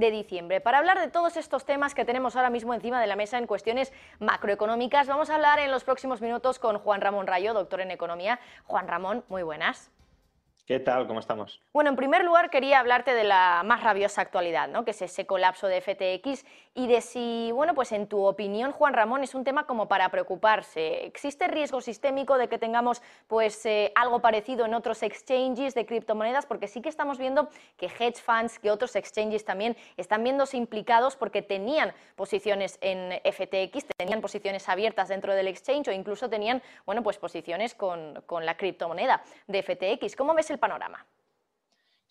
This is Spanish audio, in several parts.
De diciembre. Para hablar de todos estos temas que tenemos ahora mismo encima de la mesa en cuestiones macroeconómicas, vamos a hablar en los próximos minutos con Juan Ramón Rayo, doctor en economía. Juan Ramón, muy buenas. ¿Qué tal? ¿Cómo estamos? Bueno, en primer lugar quería hablarte de la más rabiosa actualidad, ¿no? que es ese colapso de FTX y de si, bueno, pues en tu opinión, Juan Ramón, es un tema como para preocuparse. ¿Existe riesgo sistémico de que tengamos pues eh, algo parecido en otros exchanges de criptomonedas? Porque sí que estamos viendo que hedge funds, que otros exchanges también están viéndose implicados porque tenían posiciones en FTX, tenían posiciones abiertas dentro del exchange o incluso tenían, bueno, pues posiciones con, con la criptomoneda de FTX. ¿Cómo ves el panorama?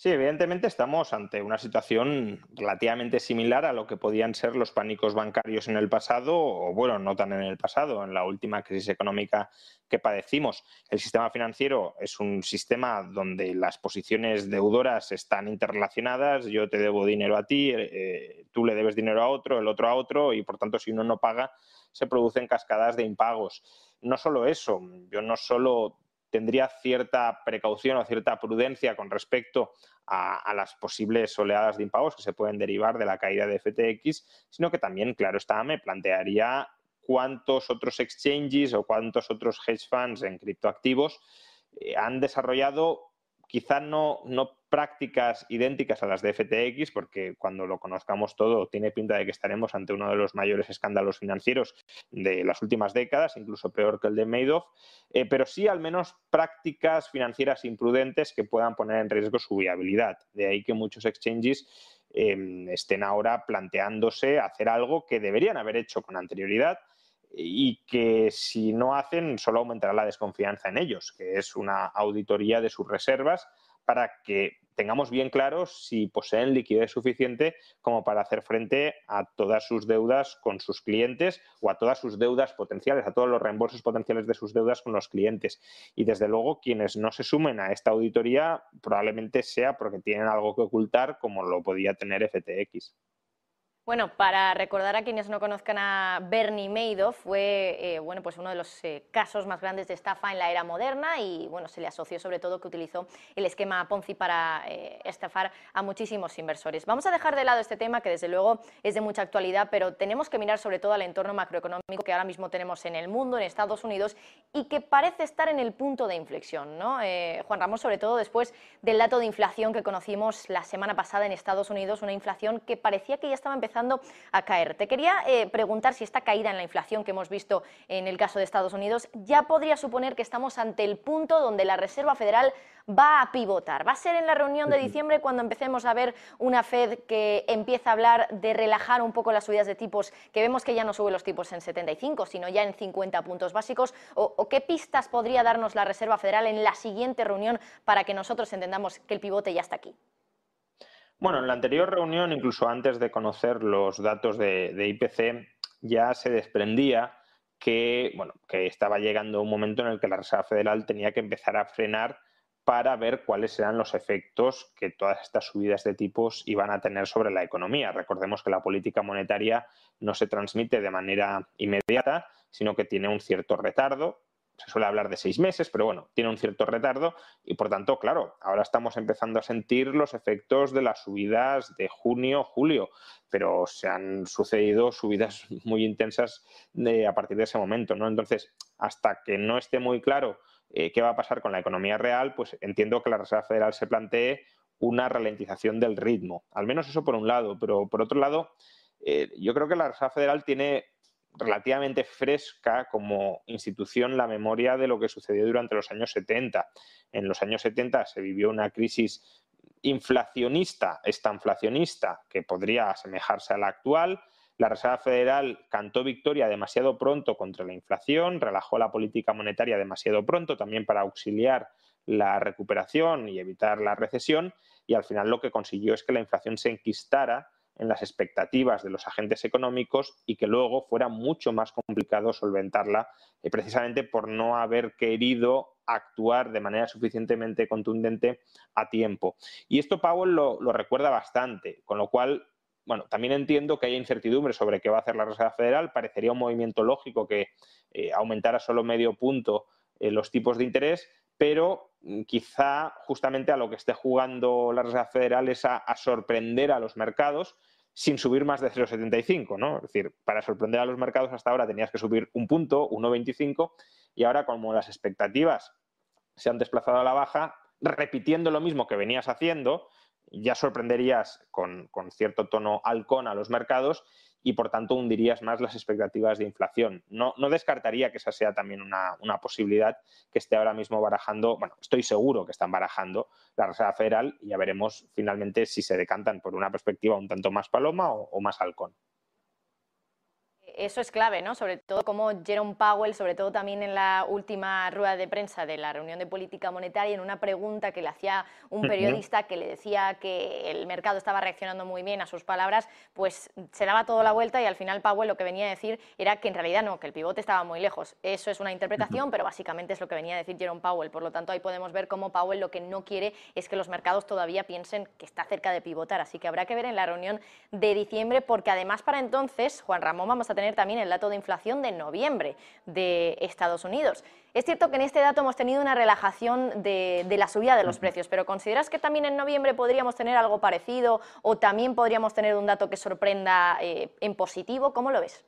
Sí, evidentemente estamos ante una situación relativamente similar a lo que podían ser los pánicos bancarios en el pasado, o bueno, no tan en el pasado, en la última crisis económica que padecimos. El sistema financiero es un sistema donde las posiciones deudoras están interrelacionadas, yo te debo dinero a ti, eh, tú le debes dinero a otro, el otro a otro, y por tanto si uno no paga, se producen cascadas de impagos. No solo eso, yo no solo tendría cierta precaución o cierta prudencia con respecto a, las posibles oleadas de impagos que se pueden derivar de la caída de FTX, sino que también, claro está, me plantearía cuántos otros exchanges o cuántos otros hedge funds en criptoactivos eh, han desarrollado quizá no, no prácticas idénticas a las de FTX, porque cuando lo conozcamos todo tiene pinta de que estaremos ante uno de los mayores escándalos financieros de las últimas décadas, incluso peor que el de Madoff, eh, pero sí al menos prácticas financieras imprudentes que puedan poner en riesgo su viabilidad. De ahí que muchos exchanges em, estén ahora planteándose hacer algo que deberían haber hecho con anterioridad y que si no hacen solo aumentará la desconfianza en ellos, que es una auditoría de sus reservas para que tengamos bien claro si poseen liquidez suficiente como para hacer frente a todas sus deudas con sus clientes o a todas sus deudas potenciales, a todos los reembolsos potenciales de sus deudas con los clientes. Y desde luego quienes no se sumen a esta auditoría probablemente sea porque tienen algo que ocultar como lo podía tener FTX. Bueno, para recordar a quienes no conozcan a Bernie Madoff, fue eh, bueno, pues uno de los eh, casos más grandes de estafa en la era moderna y bueno, se le asoció sobre todo que utilizó el esquema Ponzi para eh, estafar a muchísimos inversores. Vamos a dejar de lado este tema que desde luego es de mucha actualidad, pero tenemos que mirar sobre todo al entorno macroeconómico que ahora mismo tenemos en el mundo, en Estados Unidos y que parece estar en el punto de inflexión. ¿no? Juan Ramos, sobre todo después del dato de inflación que conocimos la semana pasada en Estados Unidos, una inflación que parecía que ya estaba empezando a caer. Te quería eh, preguntar si esta caída en la inflación que hemos visto en el caso de Estados Unidos ya podría suponer que estamos ante el punto donde la Reserva Federal va a pivotar. Va a ser en la reunión de diciembre cuando empecemos a ver una Fed que empieza a hablar de relajar un poco las subidas de tipos, que vemos que ya no sube los tipos en 75, sino ya en 50 puntos básicos. o qué pistas podría darnos la Reserva Federal en la siguiente reunión para que nosotros entendamos que el pivote ya está aquí? Bueno, en la anterior reunión, incluso antes de conocer los datos de, IPC, ya se desprendía que, bueno, que estaba llegando un momento en el que la Reserva Federal tenía que empezar a frenar para ver cuáles eran los efectos que todas estas subidas de tipos iban a tener sobre la economía. Recordemos que la política monetaria no se transmite de manera inmediata, sino que tiene un cierto retardo se suele hablar de seis meses, pero bueno, tiene un cierto retardo y por tanto, claro, ahora estamos empezando a sentir los efectos de las subidas de junio, julio, pero se han sucedido subidas muy intensas a partir de ese momento, ¿no? Entonces, hasta que no esté muy claro eh, qué va a pasar con la economía real, pues entiendo que la Reserva Federal se plantee una ralentización del ritmo. Al menos eso por un lado, pero por otro lado, eh, yo creo que la Reserva Federal tiene relativamente fresca como institución la memoria de lo que sucedió durante los años 70. En los años 70 se vivió una crisis inflacionista, estanflacionista, que podría asemejarse a la actual. La Reserva Federal cantó victoria demasiado pronto contra la inflación, relajó la política monetaria demasiado pronto también para auxiliar la recuperación y evitar la recesión y al final lo que consiguió es que la inflación se enquistara en las expectativas de los agentes económicos y que luego fuera mucho más complicado solventarla eh, precisamente por no haber querido actuar de manera suficientemente contundente a tiempo. Y esto Powell lo, recuerda bastante, con lo cual bueno, también entiendo que haya incertidumbre sobre qué va a hacer la Reserva Federal. Parecería un movimiento lógico que eh, aumentara solo medio punto eh, los tipos de interés, pero mm, quizá justamente a lo que esté jugando la Reserva Federal es a, sorprender a los mercados sin subir más de 0,75, ¿no? Es decir, para sorprender a los mercados hasta ahora tenías que subir un punto, 1,25, y ahora como las expectativas se han desplazado a la baja, repitiendo lo mismo que venías haciendo, ya sorprenderías con, cierto tono halcón a los mercados y por tanto hundirías más las expectativas de inflación. No, no descartaría que esa sea también una, posibilidad que esté ahora mismo barajando, bueno, estoy seguro que están barajando la Reserva Federal y ya veremos finalmente si se decantan por una perspectiva un tanto más paloma o más halcón eso es clave, ¿no? Sobre todo como Jerome Powell, sobre todo también en la última rueda de prensa de la reunión de política monetaria, en una pregunta que le hacía un periodista que le decía que el mercado estaba reaccionando muy bien a sus palabras, pues se daba toda la vuelta y al final Powell lo que venía a decir era que en realidad no, que el pivote estaba muy lejos. Eso es una interpretación, pero básicamente es lo que venía a decir Jerome Powell. Por lo tanto, ahí podemos ver cómo Powell lo que no quiere es que los mercados todavía piensen que está cerca de pivotar. Así que habrá que ver en la reunión de diciembre, porque además para entonces, Juan Ramón, vamos a tener también el dato de inflación de noviembre de Estados Unidos. Es cierto que en este dato hemos tenido una relajación de, la subida de los precios, pero ¿consideras que también en noviembre podríamos tener algo parecido o también podríamos tener un dato que sorprenda eh, en positivo? ¿Cómo lo ves?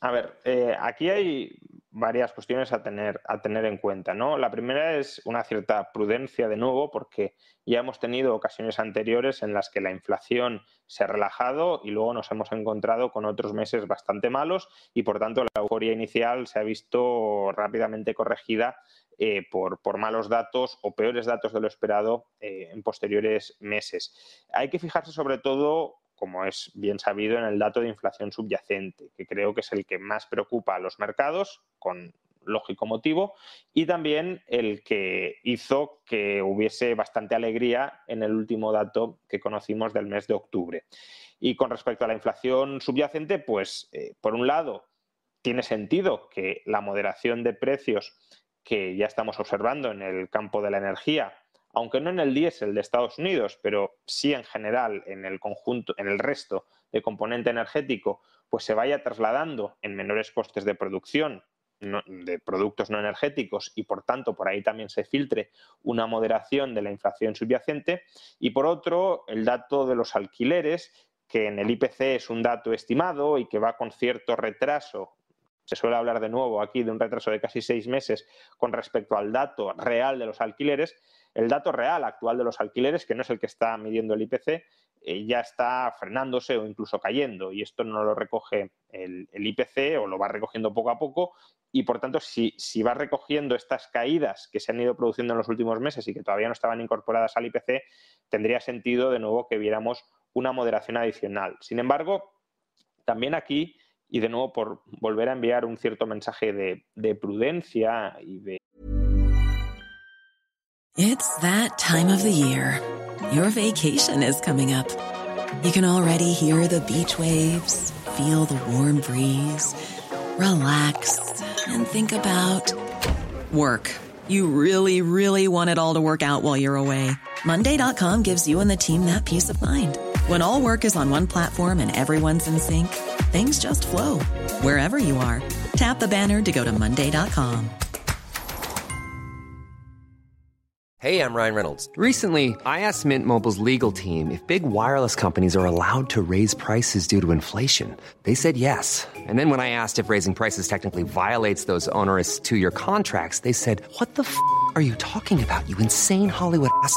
A ver, eh, aquí hay varias cuestiones a tener, a tener en cuenta. ¿no? La primera es una cierta prudencia de nuevo, porque ya hemos tenido ocasiones anteriores en las que la inflación se ha relajado y luego nos hemos encontrado con otros meses bastante malos y por tanto la euforia inicial se ha visto rápidamente corregida eh, por, por, malos datos o peores datos de lo esperado eh, en posteriores meses. Hay que fijarse sobre todo como es bien sabido, en el dato de inflación subyacente, que creo que es el que más preocupa a los mercados, con lógico motivo, y también el que hizo que hubiese bastante alegría en el último dato que conocimos del mes de octubre. Y con respecto a la inflación subyacente, pues eh, por un lado, tiene sentido que la moderación de precios que ya estamos observando en el campo de la energía aunque no en el diésel de Estados Unidos, pero sí en general en el conjunto, en el resto de componente energético, pues se vaya trasladando en menores costes de producción de productos no energéticos y por tanto por ahí también se filtre una moderación de la inflación subyacente. Y por otro el dato de los alquileres que en el IPC es un dato estimado y que va con cierto retraso se suele hablar de nuevo aquí de un retraso de casi seis meses con respecto al dato real de los alquileres, el dato real actual de los alquileres, que no es el que está midiendo el IPC, eh, ya está frenándose o incluso cayendo y esto no lo recoge el, IPC o lo va recogiendo poco a poco y por tanto si, si, va recogiendo estas caídas que se han ido produciendo en los últimos meses y que todavía no estaban incorporadas al IPC, tendría sentido de nuevo que viéramos una moderación adicional. Sin embargo, también aquí y de nuevo por volver a enviar un cierto mensaje de, de prudencia y de It's that time of the year. Your vacation is coming up. You can already hear the beach waves, feel the warm breeze, relax, and think about work. You really, really want it all to work out while you're away. Monday.com gives you and the team that peace of mind. When all work is on one platform and everyone's in sync, things just flow wherever you are. Tap the banner to go to Monday.com. Hey, I'm Ryan Reynolds. Recently, I asked Mint Mobile's legal team if big wireless companies are allowed to raise prices due to inflation. They said yes. And then when I asked if raising prices technically violates those onerous two year contracts, they said, What the f are you talking about, you insane Hollywood ass?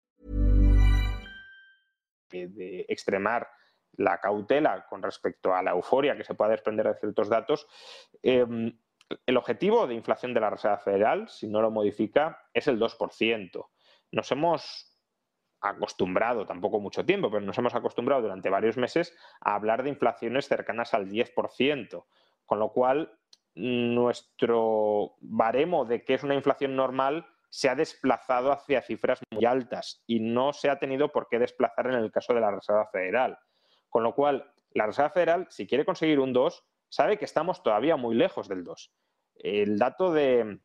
de extremar la cautela con respecto a la euforia que se pueda desprender de ciertos datos, eh, el objetivo de inflación de la Reserva Federal, si no lo modifica, es el 2%. Nos hemos acostumbrado, tampoco mucho tiempo, pero nos hemos acostumbrado durante varios meses a hablar de inflaciones cercanas al 10%, con lo cual nuestro baremo de qué es una inflación normal se ha desplazado hacia cifras muy altas y no se ha tenido por qué desplazar en el caso de la Reserva Federal. Con lo cual, la Reserva Federal, si quiere conseguir un 2, sabe que estamos todavía muy lejos del 2. El dato de,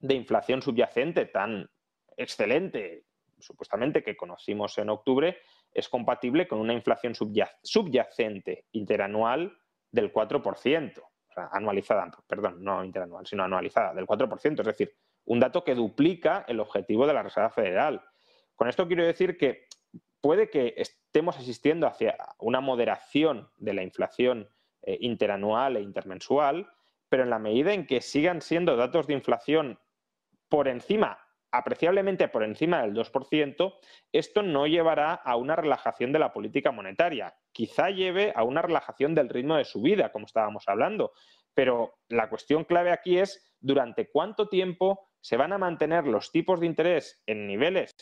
inflación subyacente tan excelente, supuestamente, que conocimos en octubre, es compatible con una inflación subyacente interanual del 4%, o sea, anualizada, perdón, no interanual, sino anualizada, del 4%, es decir, un dato que duplica el objetivo de la Reserva Federal. Con esto quiero decir que puede que estemos asistiendo hacia una moderación de la inflación eh, interanual e intermensual, pero en la medida en que sigan siendo datos de inflación por encima, apreciablemente por encima del 2%, esto no llevará a una relajación de la política monetaria. Quizá lleve a una relajación del ritmo de subida, como estábamos hablando. Pero la cuestión clave aquí es durante cuánto tiempo se van a mantener los tipos de interés en niveles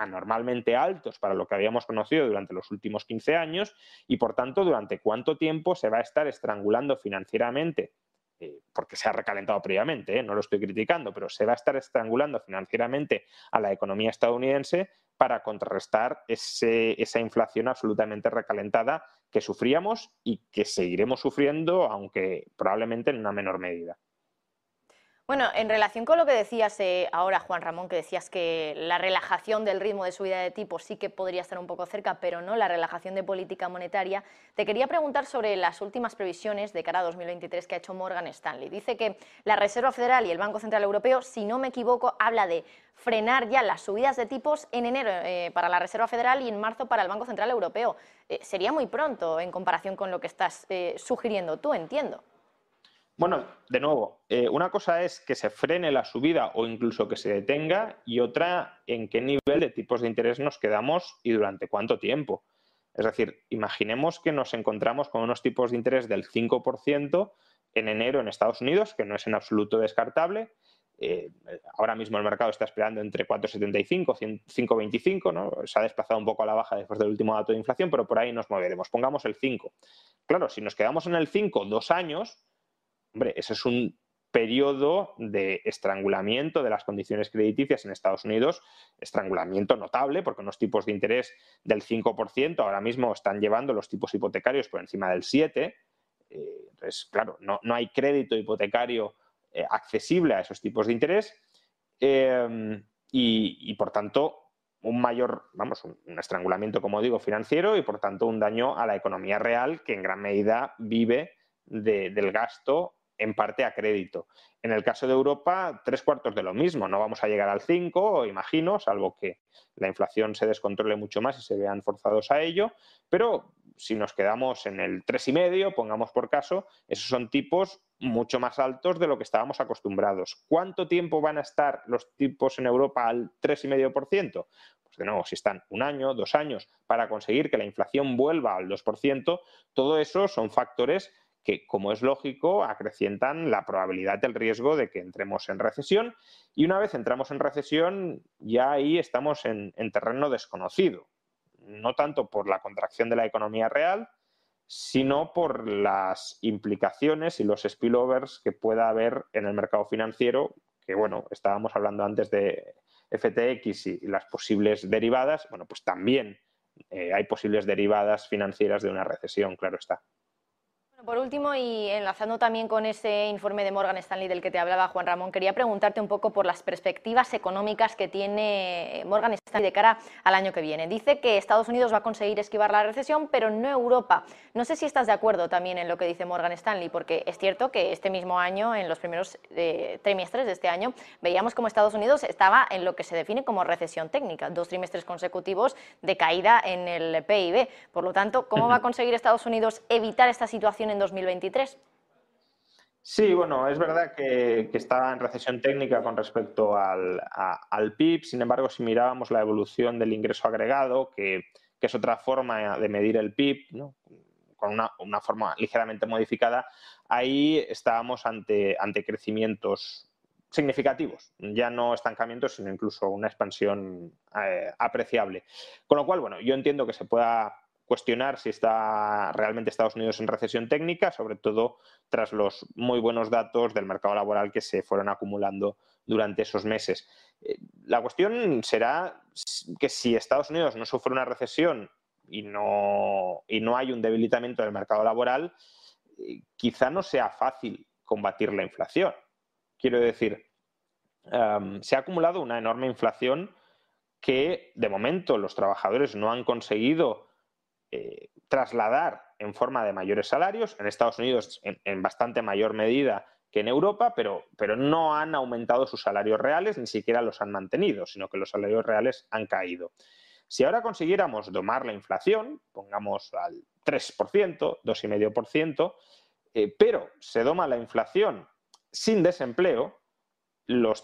anormalmente altos para lo que habíamos conocido durante los últimos 15 años y, por tanto, durante cuánto tiempo se va a estar estrangulando financieramente, eh, porque se ha recalentado previamente, eh, no lo estoy criticando, pero se va a estar estrangulando financieramente a la economía estadounidense para contrarrestar esa inflación absolutamente recalentada que sufríamos y que seguiremos sufriendo, aunque probablemente en una menor medida. Bueno, en relación con lo que decías eh, ahora, Juan Ramón, que decías que la relajación del ritmo de subida de tipo sí que podría estar un poco cerca, pero no la relajación de política monetaria, te quería preguntar sobre las últimas previsiones de cara a 2023 que ha hecho Morgan Stanley. Dice que la Reserva Federal y el Banco Central Europeo, si no me equivoco, habla de frenar ya las subidas de tipos en enero eh, para la Reserva Federal y en marzo para el Banco Central Europeo. Eh, sería muy pronto en comparación con lo que estás sugiriendo tú, entiendo. Bueno, de nuevo, eh, una cosa es que se frene la subida o incluso que se detenga y otra en qué nivel de tipos de interés nos quedamos y durante cuánto tiempo. Es decir, imaginemos que nos encontramos con unos tipos de interés del 5% en enero en Estados Unidos, que no es en absoluto descartable. Eh, ahora mismo el mercado está esperando entre 4,75 y 5,25, ¿no? Se ha desplazado un poco a la baja después del último dato de inflación, pero por ahí nos moveremos. Pongamos el 5. Claro, si nos quedamos en el 5 dos años, hombre, ese es un periodo de estrangulamiento de las condiciones crediticias en Estados Unidos, estrangulamiento notable, porque unos tipos de interés del 5% ahora mismo están llevando los tipos hipotecarios por encima del 7%. Eh, entonces, claro, no, hay crédito hipotecario eh, accesible a esos tipos de interés em, y, por tanto, un mayor, vamos, un, estrangulamiento, como digo, financiero y, por tanto, un daño a la economía real que en gran medida vive del gasto en parte a crédito. En el caso de Europa, tres cuartos de lo mismo. No vamos a llegar al 5, imagino, salvo que la inflación se descontrole mucho más y se vean forzados a ello. Pero si nos quedamos en el 3,5, pongamos por caso, esos son tipos mucho más altos de lo que estábamos acostumbrados. ¿Cuánto tiempo van a estar los tipos en Europa al 3,5%? Pues de nuevo, si están un año, dos años, para conseguir que la inflación vuelva al 2%, todo eso son factores que, como es lógico, acrecientan la probabilidad del riesgo de que entremos en recesión. Y una vez entramos en recesión, ya ahí estamos en, terreno desconocido. No tanto por la contracción de la economía real, sino por las implicaciones y los spillovers que pueda haber en el mercado financiero, que bueno, estábamos hablando antes de FTX y, las posibles derivadas, bueno, pues también eh, hay posibles derivadas financieras de una recesión, claro está Por último, y enlazando también con ese informe de Morgan Stanley del que te hablaba Juan Ramón, quería preguntarte un poco por las perspectivas económicas que tiene Morgan Stanley de cara al año que viene. Dice que Estados Unidos va a conseguir esquivar la recesión, pero no Europa. No sé si estás de acuerdo también en lo que dice Morgan Stanley, porque es cierto que este mismo año, en los primeros eh, trimestres de este año, veíamos como Estados Unidos estaba en lo que se define como recesión técnica, dos trimestres consecutivos de caída en el PIB. Por lo tanto, ¿cómo va a conseguir Estados Unidos evitar esta situación en 2023? Sí, bueno, es verdad que, que está en recesión técnica con respecto al, PIB. Sin embargo, si mirábamos la evolución del ingreso agregado, que, es otra forma de medir el PIB, con una, forma ligeramente modificada, ahí estábamos ante, ante crecimientos significativos, ya no estancamientos, sino incluso una expansión eh, apreciable. Con lo cual, bueno, yo entiendo que se pueda cuestionar si está realmente Estados Unidos en recesión técnica, sobre todo tras los muy buenos datos del mercado laboral que se fueron acumulando durante esos meses. Eh, la cuestión será que si Estados Unidos no sufre una recesión y no, y no hay un debilitamiento del mercado laboral, eh, quizá no sea fácil combatir la inflación. Quiero decir, se ha acumulado una enorme inflación que de momento los trabajadores no han conseguido eh, trasladar en forma de mayores salarios, en Estados Unidos en, bastante mayor medida que en Europa, pero, pero, no han aumentado sus salarios reales, ni siquiera los han mantenido, sino que los salarios reales han caído. Si ahora consiguiéramos domar la inflación, pongamos al 3%, 2,5%, eh, pero se doma la inflación sin desempleo, los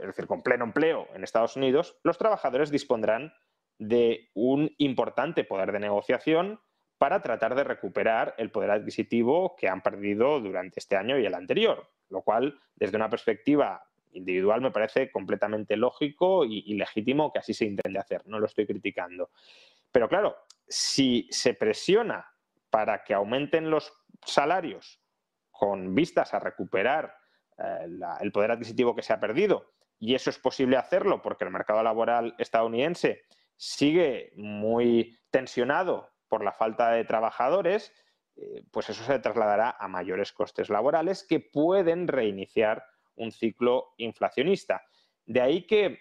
es decir, con pleno empleo en Estados Unidos, los trabajadores dispondrán de un importante poder de negociación para tratar de recuperar el poder adquisitivo que han perdido durante este año y el anterior, lo cual desde una perspectiva individual me parece completamente lógico y, legítimo que así se intente hacer, no lo estoy criticando. Pero claro, si se presiona para que aumenten los salarios con vistas a recuperar eh, el poder adquisitivo que se ha perdido, y eso es posible hacerlo porque el mercado laboral estadounidense sigue muy tensionado por la falta de trabajadores, eh, pues eso se trasladará a mayores costes laborales que pueden reiniciar un ciclo inflacionista. De ahí que,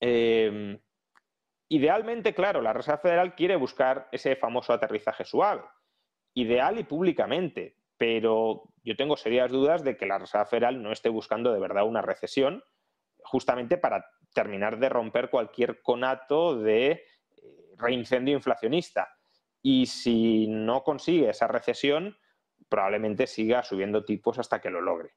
em, idealmente, claro, la Reserva Federal quiere buscar ese famoso aterrizaje suave, ideal y públicamente, pero yo tengo serias dudas de que la Reserva Federal no esté buscando de verdad una recesión, justamente para terminar de romper cualquier conato de eh, reincendio inflacionista. Y si no consigue esa recesión, probablemente siga subiendo tipos hasta que lo logre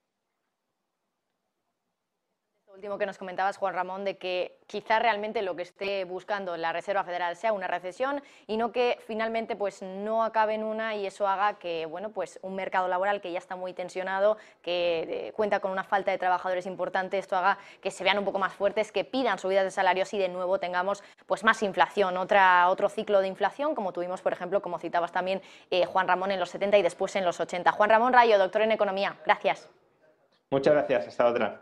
último que nos comentabas, Juan Ramón, de que quizá realmente lo que esté buscando la Reserva Federal sea una recesión y no que finalmente pues no acabe en una y eso haga que bueno pues un mercado laboral que ya está muy tensionado, que eh, cuenta con una falta de trabajadores importante, esto haga que se vean un poco más fuertes, que pidan subidas de salarios y de nuevo tengamos pues más inflación, otra, otro ciclo de inflación como tuvimos por ejemplo, como citabas también eh, Juan Ramón en los 70 y después en los 80. Juan Ramón Rayo, doctor en economía, gracias. Muchas gracias, hasta otra.